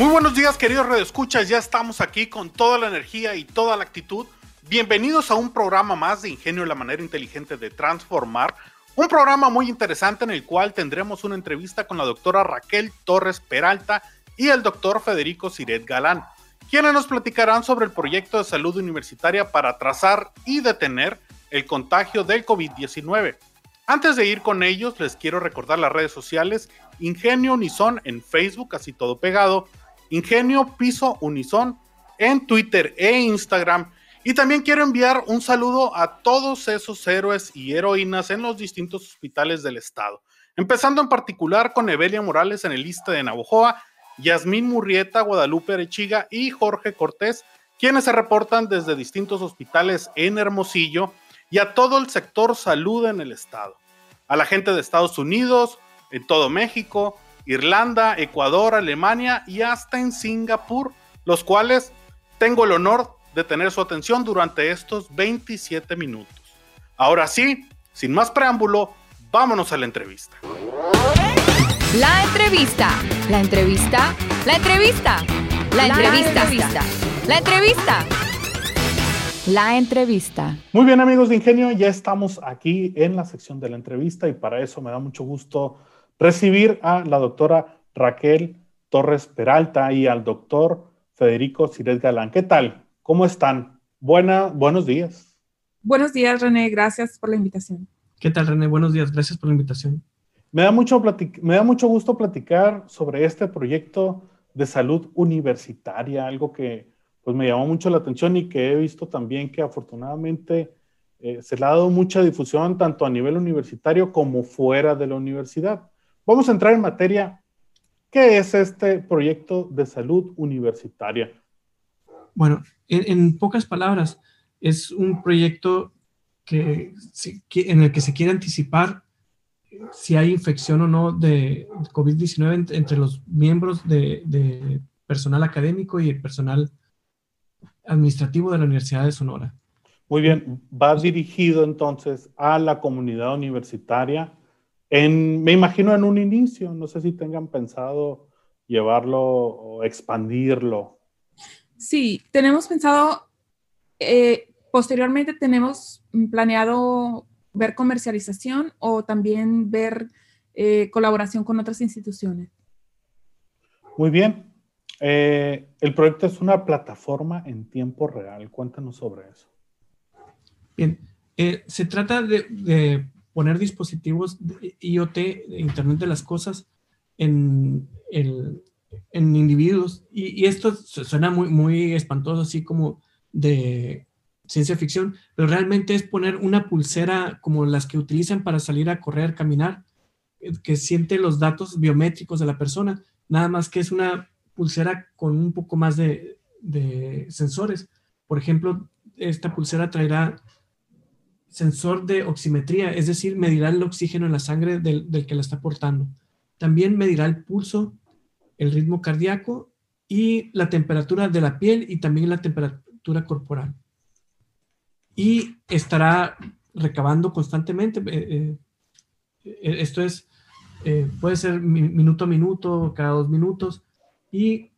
Muy buenos días, queridos redescuchas. Ya estamos aquí con toda la energía y toda la actitud. Bienvenidos a un programa más de Ingenio, la manera inteligente de transformar. Un programa muy interesante en el cual tendremos una entrevista con la doctora Raquel Torres Peralta y el doctor Federico Siret Galán, quienes nos platicarán sobre el proyecto de salud universitaria para trazar y detener el contagio del COVID-19. Antes de ir con ellos, les quiero recordar las redes sociales Ingenio Unison en Facebook, así todo pegado, Ingenio Piso Unison en Twitter e Instagram. Y también quiero enviar un saludo a todos esos héroes y heroínas en los distintos hospitales del estado. Empezando en particular con Evelia Morales en el lista de Navojoa, Yasmín Murrieta, Guadalupe Arechiga y Jorge Cortés, quienes se reportan desde distintos hospitales en Hermosillo y a todo el sector salud en el estado. A la gente de Estados Unidos, en todo México, Irlanda, Ecuador, Alemania y hasta en Singapur, los cuales tengo el honor de tener su atención durante estos 27 minutos. Ahora sí, sin más preámbulo, vámonos a la entrevista. La entrevista, la entrevista, la entrevista, la entrevista, la entrevista. La entrevista. Muy bien amigos de Ingenio, ya estamos aquí en la sección de la entrevista y para eso me da mucho gusto recibir a la doctora Raquel Torres Peralta y al doctor Federico Cires Galán. ¿Qué tal? ¿Cómo están? Buena, buenos días. Buenos días, René. Gracias por la invitación. ¿Qué tal, René? Buenos días. Gracias por la invitación. Me da mucho, me da mucho gusto platicar sobre este proyecto de salud universitaria, algo que pues, me llamó mucho la atención y que he visto también que afortunadamente eh, se le ha dado mucha difusión tanto a nivel universitario como fuera de la universidad. Vamos a entrar en materia. ¿Qué es este proyecto de salud universitaria? Bueno, en, pocas palabras, es un proyecto que, en el que se quiere anticipar si hay infección o no de COVID-19 entre los miembros de, personal académico y el personal administrativo de la Universidad de Sonora. Muy bien, va dirigido entonces a la comunidad universitaria me imagino en un inicio, no sé si tengan pensado llevarlo o expandirlo. Sí, tenemos pensado, eh, posteriormente tenemos planeado ver comercialización o también ver eh, colaboración con otras instituciones. Muy bien. Eh, el proyecto es una plataforma en tiempo real. Cuéntanos sobre eso. Bien, se trata de poner dispositivos IoT, Internet de las Cosas, en, en individuos. Y, esto suena muy, muy espantoso, así como de ciencia ficción, pero realmente es poner una pulsera como las que utilizan para salir a correr, caminar, eh, que siente los datos biométricos de la persona, nada más que es una pulsera con un poco más de, de sensores. Por ejemplo, esta pulsera traerá sensor de oximetría, es decir, medirá el oxígeno en la sangre del, que la está portando. También medirá el pulso, el ritmo cardíaco y la temperatura de la piel y también la temperatura corporal. Y estará recabando constantemente. Eh, eh, esto es, eh, puede ser minuto a minuto, cada dos minutos, y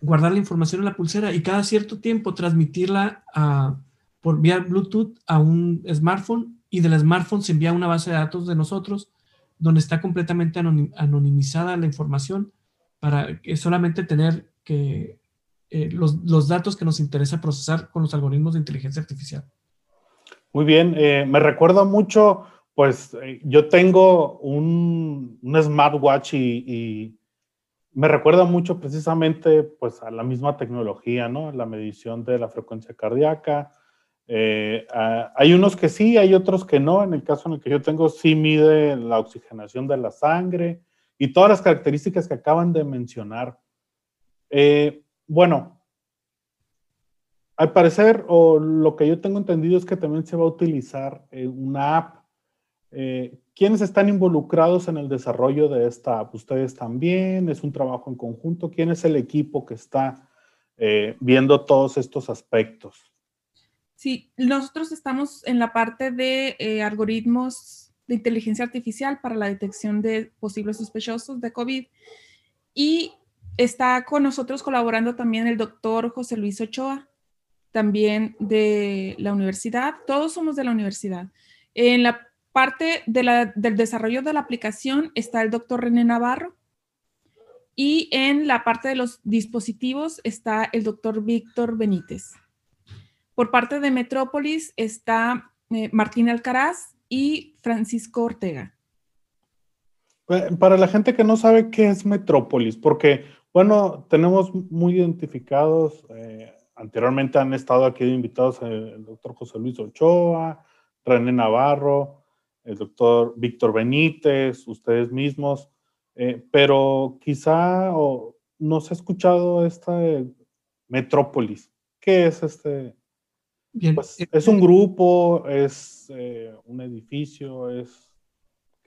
guardar la información en la pulsera y cada cierto tiempo transmitirla a por vía Bluetooth a un smartphone y del smartphone se envía una base de datos de nosotros donde está completamente anonimizada la información para solamente tener que eh, los, datos que nos interesa procesar con los algoritmos de inteligencia artificial. Muy bien, eh, me recuerda mucho, pues eh, yo tengo un, un smartwatch y, y, me recuerda mucho precisamente pues a la misma tecnología, ¿no? La medición de la frecuencia cardíaca, eh, ah, hay unos que sí, hay otros que no. En el caso en el que yo tengo, sí mide la oxigenación de la sangre y todas las características que acaban de mencionar. Eh, bueno, al parecer, o lo que yo tengo entendido es que también se va a utilizar una app. Eh, ¿Quiénes están involucrados en el desarrollo de esta app? ¿Ustedes también? ¿Es un trabajo en conjunto? ¿Quién es el equipo que está viendo todos estos aspectos? Sí, nosotros estamos en la parte de algoritmos de inteligencia artificial para la detección de posibles sospechosos de COVID y está con nosotros colaborando también el doctor José Luis Ochoa, también de la universidad. Todos somos de la universidad. En la parte del desarrollo de la aplicación está el doctor René Navarro y en la parte de los dispositivos está el doctor Víctor Benítez. Por parte de Metrópolis está eh, Martín Alcaraz y Francisco Ortega. Para la gente que no sabe qué es Metrópolis, porque bueno, tenemos muy identificados, eh, anteriormente han estado aquí invitados el doctor José Luis Ochoa, René Navarro, el doctor Víctor Benítez, ustedes mismos, eh, pero quizá no se ha escuchado esta Metrópolis. ¿Qué es este? Bien, pues, eh, ¿Es un grupo? ¿Es un edificio? ¿Es...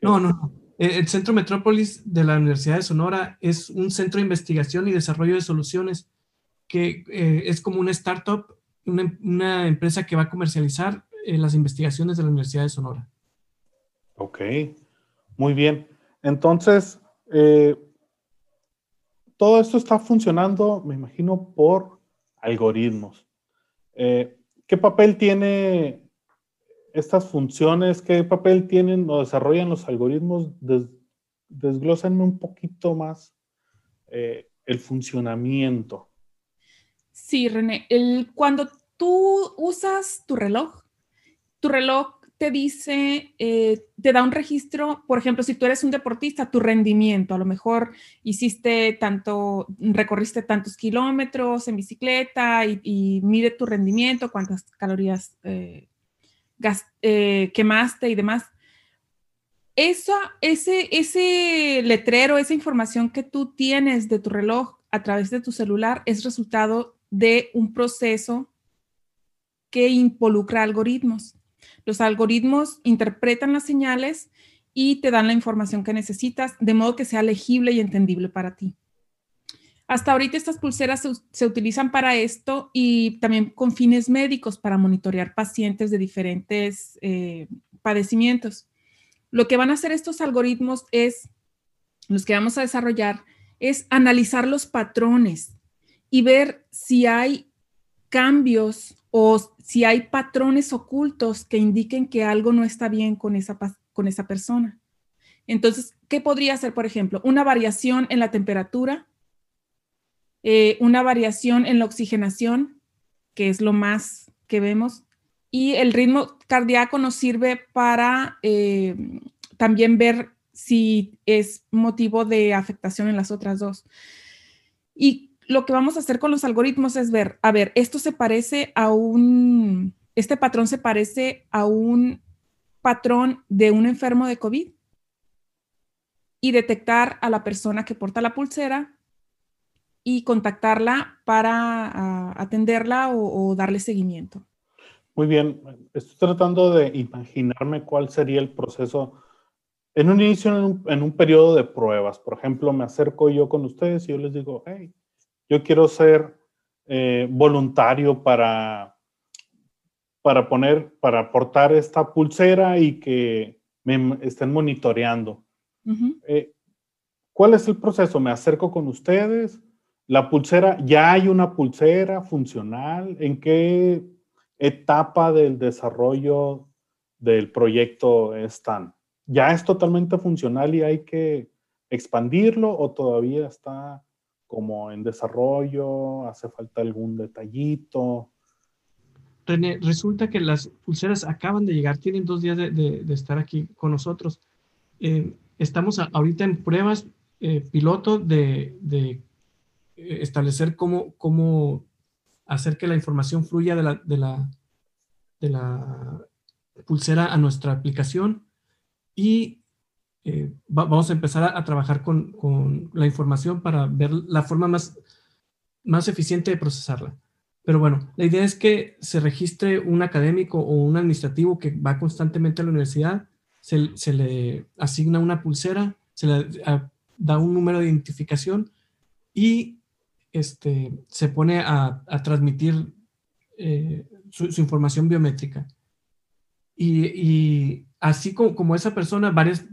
No, no, no. Eh, el Centro Metrópolis de la Universidad de Sonora es un centro de investigación y desarrollo de soluciones que eh, es como una startup, una, empresa que va a comercializar eh, las investigaciones de la Universidad de Sonora. Ok, muy bien. Entonces, todo esto está funcionando, me imagino, por algoritmos. ¿Qué papel tiene estas funciones, qué papel tienen o desarrollan los algoritmos, des, desglósenme un poquito más eh, el funcionamiento. Sí, René, cuando tú usas tu reloj, tu reloj te dice, eh, te da un registro, por ejemplo, si tú eres un deportista, tu rendimiento, a lo mejor hiciste tanto, recorriste tantos kilómetros en bicicleta y, mide tu rendimiento, cuántas calorías eh, eh, quemaste y demás. Eso, ese, ese letrero, esa información que tú tienes de tu reloj a través de tu celular es resultado de un proceso que involucra algoritmos. Los algoritmos interpretan las señales y te dan la información que necesitas de modo que sea legible y entendible para ti. Hasta ahorita estas pulseras se, utilizan para esto y también con fines médicos para monitorear pacientes de diferentes eh, padecimientos. Lo que van a hacer estos algoritmos es, los que vamos a desarrollar, es analizar los patrones y ver si hay cambios o si hay patrones ocultos que indiquen que algo no está bien con esa, con esa persona. Entonces, ¿qué podría ser, por ejemplo? Una variación en la temperatura, eh, una variación en la oxigenación, que es lo más que vemos, y el ritmo cardíaco nos sirve para eh, también ver si es motivo de afectación en las otras dos. Y lo que vamos a hacer con los algoritmos es ver, a ver, esto se parece a un, este patrón se parece a un patrón de un enfermo de COVID y detectar a la persona que porta la pulsera y contactarla para ah, atenderla o, darle seguimiento. Muy bien, estoy tratando de imaginarme cuál sería el proceso. En un inicio, en un, periodo de pruebas, por ejemplo, me acerco yo con ustedes y yo les digo, hey, yo quiero ser eh, voluntario para, para poner, para aportar esta pulsera y que me estén monitoreando. Eh, ¿Cuál es el proceso? ¿Me acerco con ustedes? La pulsera, ¿ya hay una pulsera funcional? ¿En qué etapa del desarrollo del proyecto están? ¿Ya es totalmente funcional y hay que expandirlo o todavía está como en desarrollo? ¿Hace falta algún detallito? René, resulta que las pulseras acaban de llegar, tienen dos días de, estar aquí con nosotros. Eh, estamos ahorita en pruebas eh, piloto de, de eh, establecer cómo, cómo hacer que la información fluya de la, de la, de la pulsera a nuestra aplicación y eh, vamos a empezar a, trabajar con, con, la información para ver la forma más, más eficiente de procesarla. Pero bueno, la idea es que se registre un académico o un administrativo que va constantemente a la universidad, se, le asigna una pulsera, se le da un número de identificación y este, se pone a, transmitir eh, su, información biométrica. Y, así como, esa persona, varias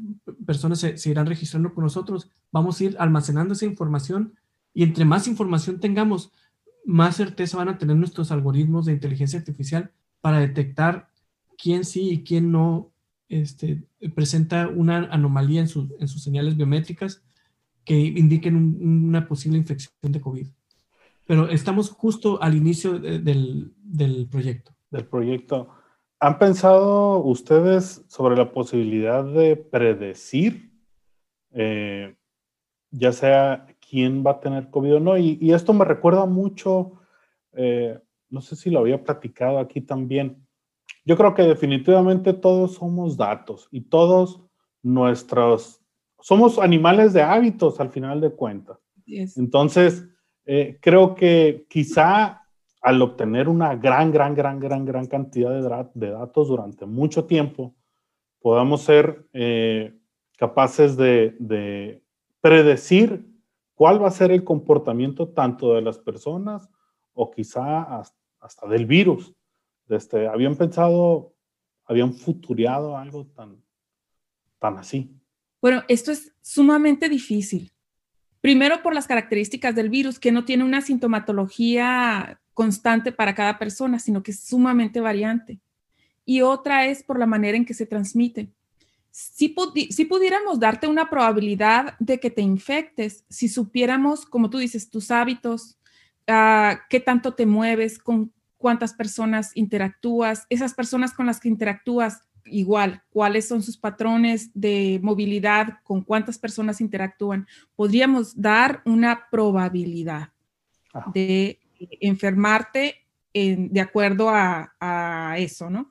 personas se, irán registrando con nosotros, vamos a ir almacenando esa información y entre más información tengamos, más certeza van a tener nuestros algoritmos de inteligencia artificial para detectar quién sí y quién no este, presenta una anomalía en, sus señales biométricas que indiquen una posible infección de COVID. Pero estamos justo al inicio del, proyecto. Del proyecto. ¿Han pensado ustedes sobre la posibilidad de predecir, eh, ya sea quién va a tener COVID o no. Y, esto me recuerda mucho, eh, no sé si lo había platicado aquí también. Yo creo que definitivamente todos somos datos y todos nuestros, somos animales de hábitos al final de cuentas. Entonces, eh, creo que quizá al obtener una gran, gran, gran, gran, gran cantidad de, datos durante mucho tiempo, podamos ser eh, capaces de, de predecir cuál va a ser el comportamiento tanto de las personas o quizá hasta, del virus. Este, habían pensado, habían futureado algo tan, tan así. Bueno, esto es sumamente difícil. Primero por las características del virus, que no tiene una sintomatología constante para cada persona, sino que es sumamente variante. Y otra es por la manera en que se transmite. Si, pudiéramos darte una probabilidad de que te infectes, si supiéramos, como tú dices, tus hábitos, uh, qué tanto te mueves, con cuántas personas interactúas, esas personas con las que interactúas, igual, cuáles son sus patrones de movilidad, con cuántas personas interactúan, podríamos dar una probabilidad de enfermarte de acuerdo a, a eso, ¿no?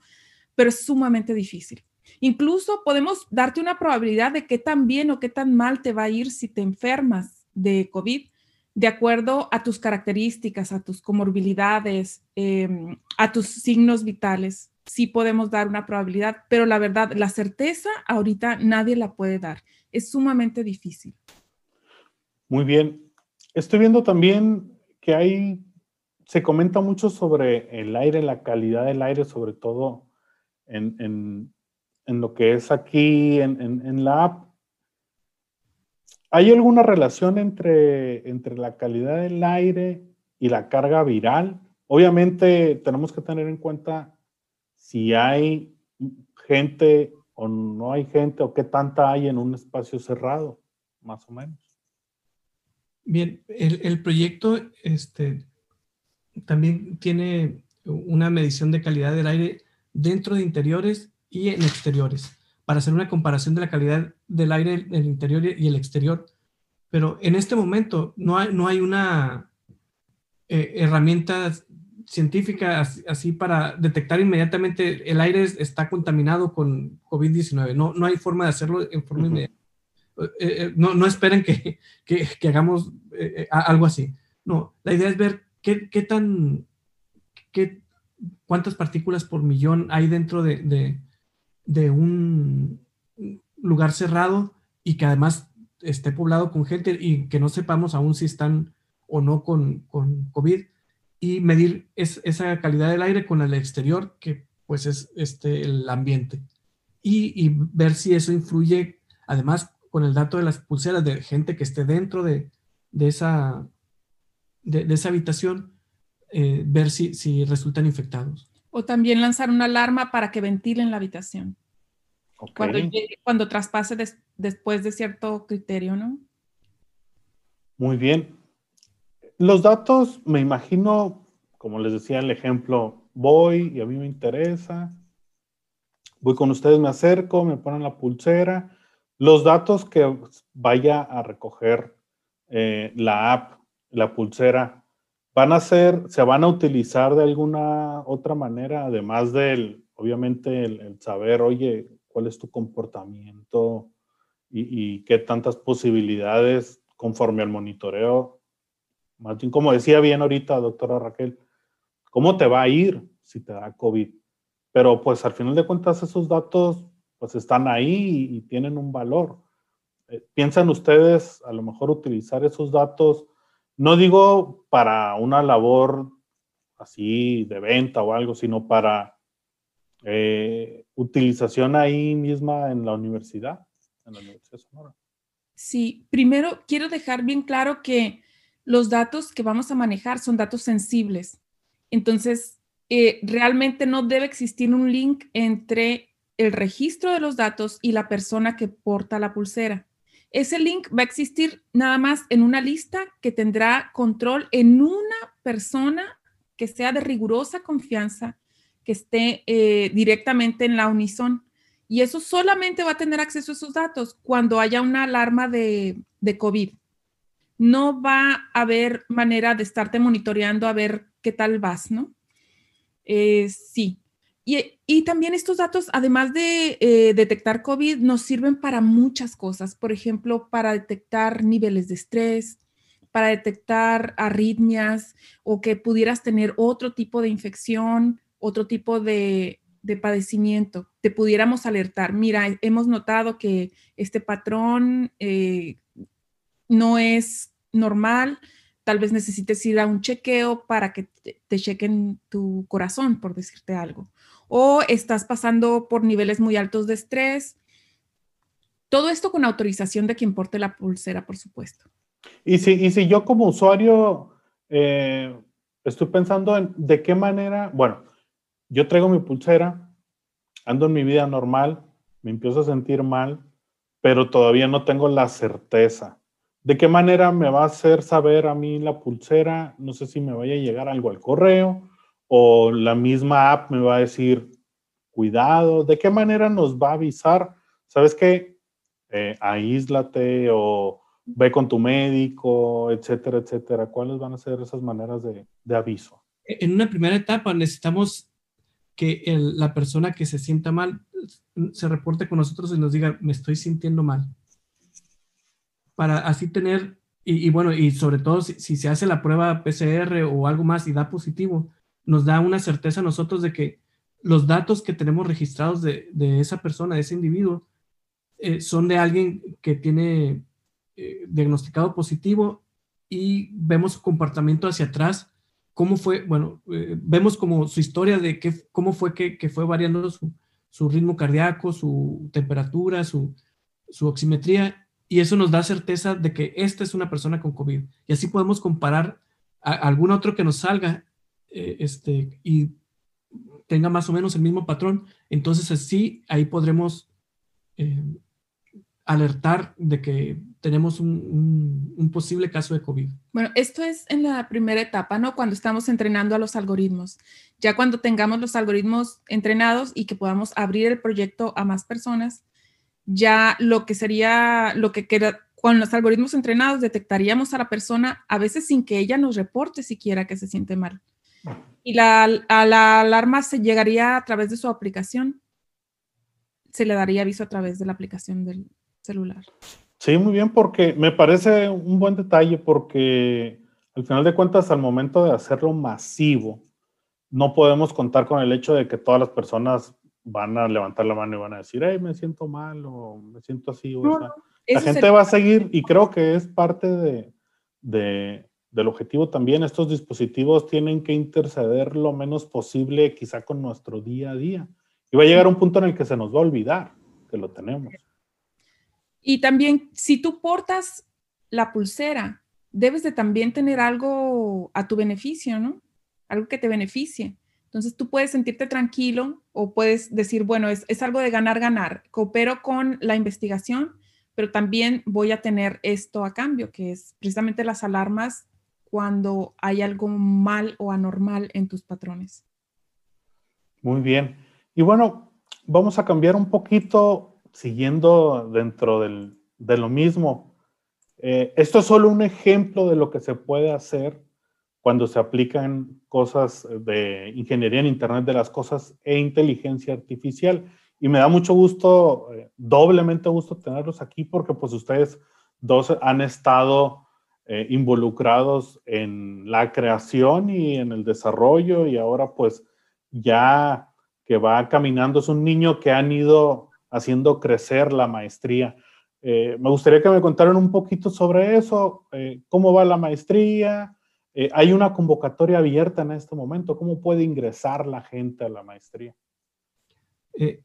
Pero es sumamente difícil. Incluso podemos darte una probabilidad de qué tan bien o qué tan mal te va a ir si te enfermas de COVID, de acuerdo a tus características, a tus comorbilidades, em, a tus signos vitales. Sí podemos dar una probabilidad, pero la verdad, la certeza ahorita nadie la puede dar. Es sumamente difícil. Muy bien. Estoy viendo también que hay, se comenta mucho sobre el aire, la calidad del aire, sobre todo en, en lo que es aquí en, la app, ¿hay alguna relación entre, entre la calidad del aire y la carga viral? Obviamente tenemos que tener en cuenta si hay gente o no hay gente o qué tanta hay en un espacio cerrado, más o menos. Bien, el, el proyecto este, también tiene una medición de calidad del aire dentro de interiores y en exteriores, para hacer una comparación de la calidad del aire en el interior y el exterior. Pero en este momento no hay, no hay una eh, herramienta científica así, para detectar inmediatamente el aire está contaminado con COVID-19. No, no hay forma de hacerlo en forma inmediata. Eh, eh, no, no, esperen que, que, que hagamos algo así. No, la idea es ver qué, qué tan, qué, cuántas partículas por millón hay dentro de, de un lugar cerrado y que además esté poblado con gente y que no sepamos aún si están o no con, con COVID y medir esa calidad del aire con el exterior, que pues es este, el ambiente. Y, ver si eso influye, además, con el dato de las pulseras de gente que esté dentro de, de esa, de, esa habitación, eh, ver si, si resultan infectados. O también lanzar una alarma para que ventilen la habitación. Cuando, cuando traspase después de cierto criterio, ¿no? Muy bien. Los datos, me imagino, como les decía el ejemplo, voy y a mí me interesa, voy con ustedes, me acerco, me ponen la pulsera. Los datos que vaya a recoger eh, la app, la pulsera, van a ser, se van a utilizar de alguna otra manera, además del, obviamente, el, saber, oye, cuál es tu comportamiento y, qué tantas posibilidades conforme al monitoreo. Bien, como decía bien ahorita, doctora Raquel, cómo te va a ir si te da COVID. Pero pues al final de cuentas esos datos pues están ahí y, tienen un valor. Eh, ¿Piensan ustedes a lo mejor utilizar esos datos? No digo para una labor así de venta o algo, sino para eh, utilización ahí misma en la universidad, en la Universidad Sonora. Sí, primero quiero dejar bien claro que los datos que vamos a manejar son datos sensibles. Entonces, eh, realmente no debe existir un link entre el registro de los datos y la persona que porta la pulsera. Ese link va a existir nada más en una lista que tendrá control en una persona que sea de rigurosa confianza, que esté eh, directamente en la Unison. Y eso solamente va a tener acceso a esos datos cuando haya una alarma de, COVID. No va a haber manera de estarte monitoreando a ver qué tal vas, ¿no? Eh, sí. Y, también estos datos, además de eh, detectar COVID, nos sirven para muchas cosas. Por ejemplo, para detectar niveles de estrés, para detectar arritmias o que pudieras tener otro tipo de infección, otro tipo de, padecimiento. Te pudiéramos alertar, mira, hemos notado que este patrón eh, no es normal, tal vez necesites ir a un chequeo para que te, chequen tu corazón, por decirte algo. O estás pasando por niveles muy altos de estrés. Todo esto con autorización de quien porte la pulsera, por supuesto. Y si, si yo como usuario eh, estoy pensando en de qué manera, bueno, yo traigo mi pulsera, ando en mi vida normal, me empiezo a sentir mal, pero todavía no tengo la certeza ¿De qué manera me va a hacer saber a mí la pulsera? No sé si me vaya a llegar algo al correo o la misma app me va a decir, cuidado. ¿De qué manera nos va a avisar? ¿Sabes qué? Eh, aíslate o ve con tu médico, etcétera, etcétera. ¿Cuáles van a ser esas maneras de, aviso? En una primera etapa necesitamos que la persona que se sienta mal se reporte con nosotros y nos diga, me estoy sintiendo mal para así tener, y, bueno, y sobre todo si, se hace la prueba PCR o algo más y da positivo, nos da una certeza a nosotros de que los datos que tenemos registrados de, esa persona, de ese individuo, eh, son de alguien que tiene eh, diagnosticado positivo y vemos su comportamiento hacia atrás, cómo fue, bueno, eh, vemos como su historia de qué, cómo fue que, fue variando su, ritmo cardíaco, su temperatura, su oximetría y eso nos da certeza de que esta es una persona con COVID. Y así podemos comparar a algún otro que nos salga eh, este, y tenga más o menos el mismo patrón. Entonces así ahí podremos eh, alertar de que tenemos un, un, posible caso de COVID. Bueno, esto es en la primera etapa, ¿no? Cuando estamos entrenando a los algoritmos. Ya cuando tengamos los algoritmos entrenados y que podamos abrir el proyecto a más personas, ya lo que sería, lo que queda, con los algoritmos entrenados detectaríamos a la persona a veces sin que ella nos reporte siquiera que se siente mal. Y la, a la alarma se llegaría a través de su aplicación. Se le daría aviso a través de la aplicación del celular. Sí, muy bien, porque me parece un buen detalle porque al final de cuentas, al momento de hacerlo masivo, no podemos contar con el hecho de que todas las personas van a levantar la mano y van a decir, hey, me siento mal o me siento así. O la gente va a seguir y creo que es parte de, de, del objetivo también. Estos dispositivos tienen que interceder lo menos posible quizá con nuestro día a día. Y va a llegar un punto en el que se nos va a olvidar que lo tenemos. Y también, si tú portas la pulsera, debes de también tener algo a tu beneficio, ¿no? Algo que te beneficie. Entonces tú puedes sentirte tranquilo o puedes decir, bueno, es, algo de ganar, ganar. Coopero con la investigación, pero también voy a tener esto a cambio, que es precisamente las alarmas cuando hay algo mal o anormal en tus patrones. Muy bien. Y bueno, vamos a cambiar un poquito siguiendo dentro de lo mismo. Eh, esto es solo un ejemplo de lo que se puede hacer cuando se aplican cosas de ingeniería en Internet de las Cosas e inteligencia artificial. Y me da mucho gusto, eh, doblemente gusto tenerlos aquí porque pues ustedes dos han estado eh, involucrados en la creación y en el desarrollo y ahora pues ya que va caminando, es un niño que han ido haciendo crecer la maestría. Eh, me gustaría que me contaran un poquito sobre eso, cómo va la maestría. Eh, hay una convocatoria abierta en este momento, ¿cómo puede ingresar la gente a la maestría?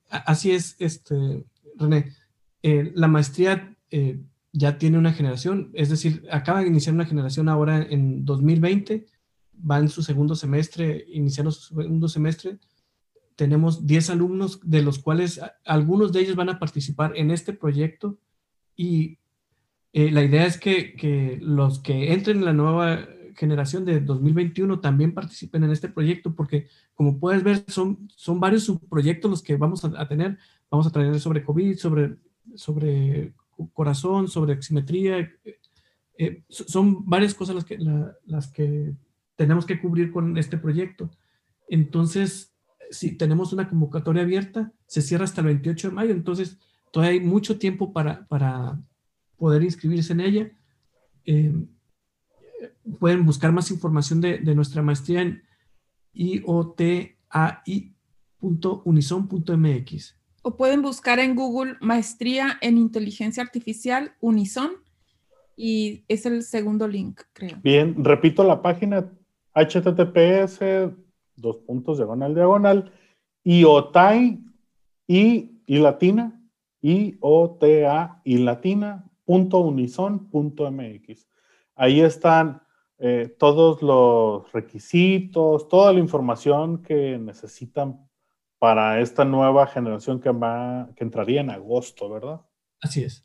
así es, este, René. la maestría ya tiene una generación, es decir, acaba de iniciar una generación ahora en 2020, va en su segundo semestre, iniciando su segundo semestre. Tenemos 10 alumnos, de los cuales algunos de ellos van a participar en este proyecto y eh, la idea es que, los que entren en la nueva generación de 2021 también participen en este proyecto, porque como puedes ver, son, son varios subproyectos los que vamos a, tener. Vamos a traer sobre COVID, sobre, sobre corazón, sobre oximetría. Eh, eh, son varias cosas las que, las que tenemos que cubrir con este proyecto. Entonces, si tenemos una convocatoria abierta, se cierra hasta el 28 de mayo, entonces Todavía hay mucho tiempo para, para poder inscribirse en ella. Eh, pueden buscar más información de, de nuestra maestría en iotai.unison.mx. O pueden buscar en Google Maestría en Inteligencia Artificial Unison y es el segundo link, creo. Bien, repito la página https dos puntos diagonal diagonal iotai y, y latina IOTA y latina.unison.mx. Ahí están eh, todos los requisitos, toda la información que necesitan para esta nueva generación que, va, que entraría en agosto, ¿verdad? Así es.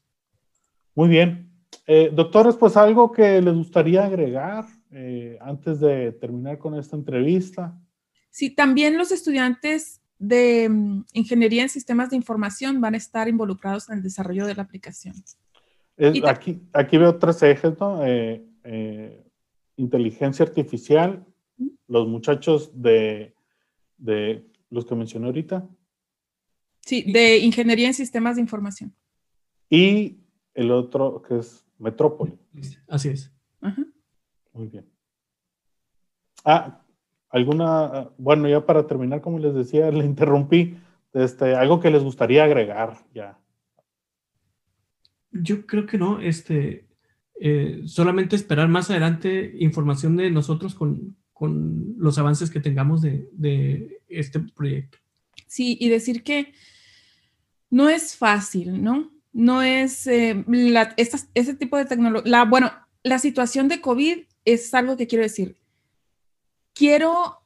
Muy bien. Eh, doctores, pues algo que les gustaría agregar eh, antes de terminar con esta entrevista. Sí, también los estudiantes de mm, ingeniería en sistemas de información van a estar involucrados en el desarrollo de la aplicación. Aquí, aquí veo tres ejes, ¿no? Eh, eh, inteligencia artificial, los muchachos de, de los que mencioné ahorita. Sí, de ingeniería en sistemas de información. Y el otro que es Metrópoli. Así es. Muy bien. Ah, alguna, bueno, ya para terminar, como les decía, le interrumpí, este, algo que les gustaría agregar ya. Yo creo que no, este, eh, solamente esperar más adelante información de nosotros con, con los avances que tengamos de, de, este proyecto. Sí, y decir que no es fácil, ¿no? No es eh, la, ese tipo de tecnología. Bueno, la situación de COVID es algo que quiero decir quiero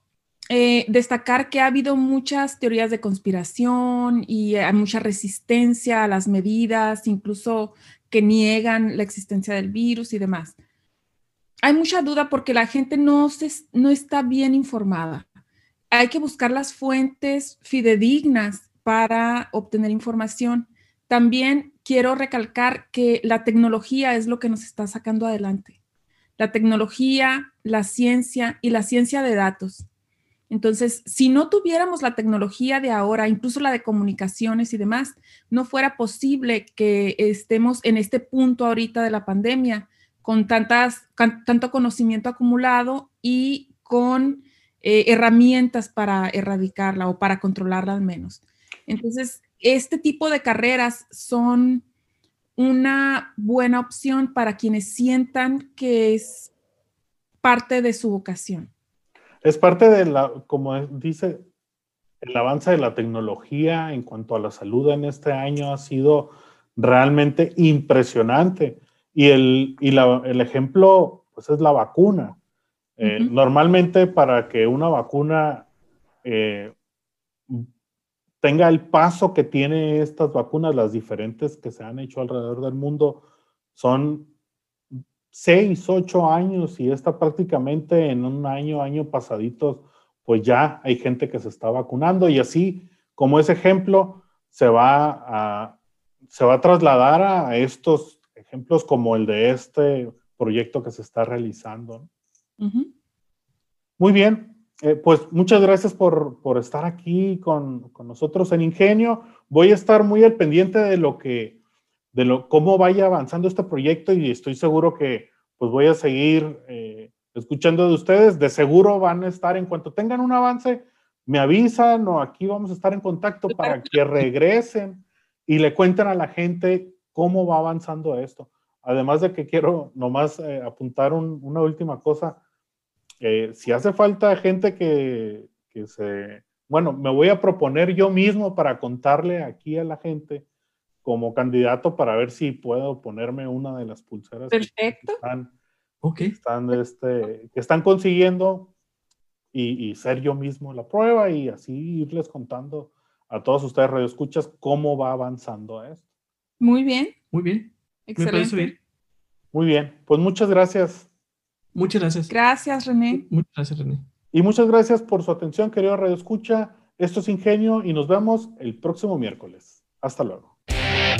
eh, destacar que ha habido muchas teorías de conspiración y hay mucha resistencia a las medidas, incluso que niegan la existencia del virus y demás. Hay mucha duda porque la gente no, no está bien informada. Hay que buscar las fuentes fidedignas para obtener información. También quiero recalcar que la tecnología es lo que nos está sacando adelante la tecnología, la ciencia y la ciencia de datos. Entonces, si no tuviéramos la tecnología de ahora, incluso la de comunicaciones y demás, no fuera posible que estemos en este punto ahorita de la pandemia con tantas, tanto conocimiento acumulado y con eh, herramientas para erradicarla o para controlarla al menos. Entonces, este tipo de carreras son una buena opción para quienes sientan que es parte de su vocación. Es parte de la, como dice, el avance de la tecnología en cuanto a la salud en este año ha sido realmente impresionante. Y el, el ejemplo, pues es la vacuna. Eh, normalmente para que una vacuna eh, tenga el paso que tiene estas vacunas, las diferentes que se han hecho alrededor del mundo, son seis, ocho años y esta prácticamente en un año, año pasadito, pues ya hay gente que se está vacunando y así como ese ejemplo se va a, se va a trasladar a estos ejemplos como el de este proyecto que se está realizando. Muy bien, eh, pues muchas gracias por, estar aquí con, nosotros en Ingenio. Voy a estar muy al pendiente de lo que, de lo, cómo vaya avanzando este proyecto y estoy seguro que pues voy a seguir eh, escuchando de ustedes. De seguro van a estar, en cuanto tengan un avance, me avisan o aquí vamos a estar en contacto para que regresen y le cuenten a la gente cómo va avanzando esto. Además de que quiero nomás eh, apuntar una última cosa. Eh, si hace falta gente que, que, se... Bueno, me voy a proponer yo mismo para contarle aquí a la gente como candidato para ver si puedo ponerme una de las pulseras Perfecto. que están, este, que están consiguiendo y, ser yo mismo la prueba y así irles contando a todos ustedes radioescuchas cómo va avanzando esto. Muy bien. Muy bien. Excelente. Muy bien. Pues muchas gracias. Muchas gracias. Gracias, René. Muchas gracias, René. Y muchas gracias por su atención, querido Radio Escucha. Esto es Ingenio y nos vemos el próximo miércoles. Hasta luego.